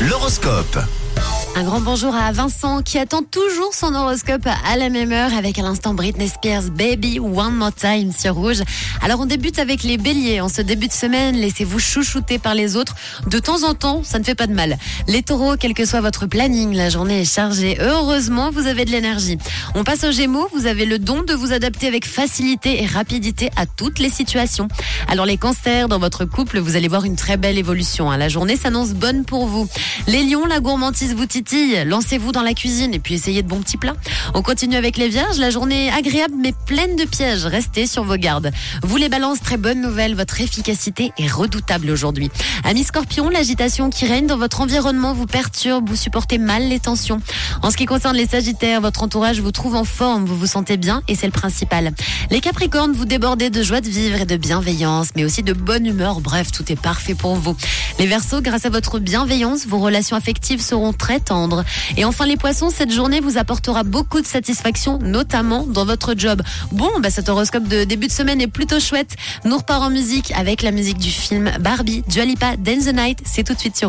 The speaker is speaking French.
L'horoscope. Un grand bonjour à Vincent qui attend toujours son horoscope à la même heure avec à l'instant Britney Spears Baby One More Time sur Rouge. Alors on débute avec les béliers. En ce début de semaine, laissez-vous chouchouter par les autres. De temps en temps, ça ne fait pas de mal. Les taureaux, quel que soit votre planning, la journée est chargée. Heureusement, vous avez de l'énergie. On passe aux gémeaux. Vous avez le don de vous adapter avec facilité et rapidité à toutes les situations. Alors les cancers, dans votre couple, vous allez voir une très belle évolution. hein. La journée s'annonce bonne pour vous. Les lions, la gourmandise vous titille. Lancez-vous dans la cuisine et puis essayez de bons petits plats. On continue avec les vierges. La journée agréable mais pleine de pièges. Restez sur vos gardes. Vous les balances, très bonne nouvelle. Votre efficacité est redoutable aujourd'hui. Amis scorpions, l'agitation qui règne dans votre environnement vous perturbe. Vous supportez mal les tensions. En ce qui concerne les sagittaires, votre entourage vous trouve en forme. Vous vous sentez bien et c'est le principal. Les capricornes, vous débordez de joie de vivre et de bienveillance, mais aussi de bonne humeur. Bref, tout est parfait pour vous. Les versos, grâce à votre bienveillance, vos relations affectives seront très Et enfin les poissons, cette journée vous apportera beaucoup de satisfaction, notamment dans votre job. Bon, bah cet horoscope de début de semaine est plutôt chouette. Nous repart en musique avec la musique du film Barbie, Dua Lipa, Dance the Night. C'est tout de suite sur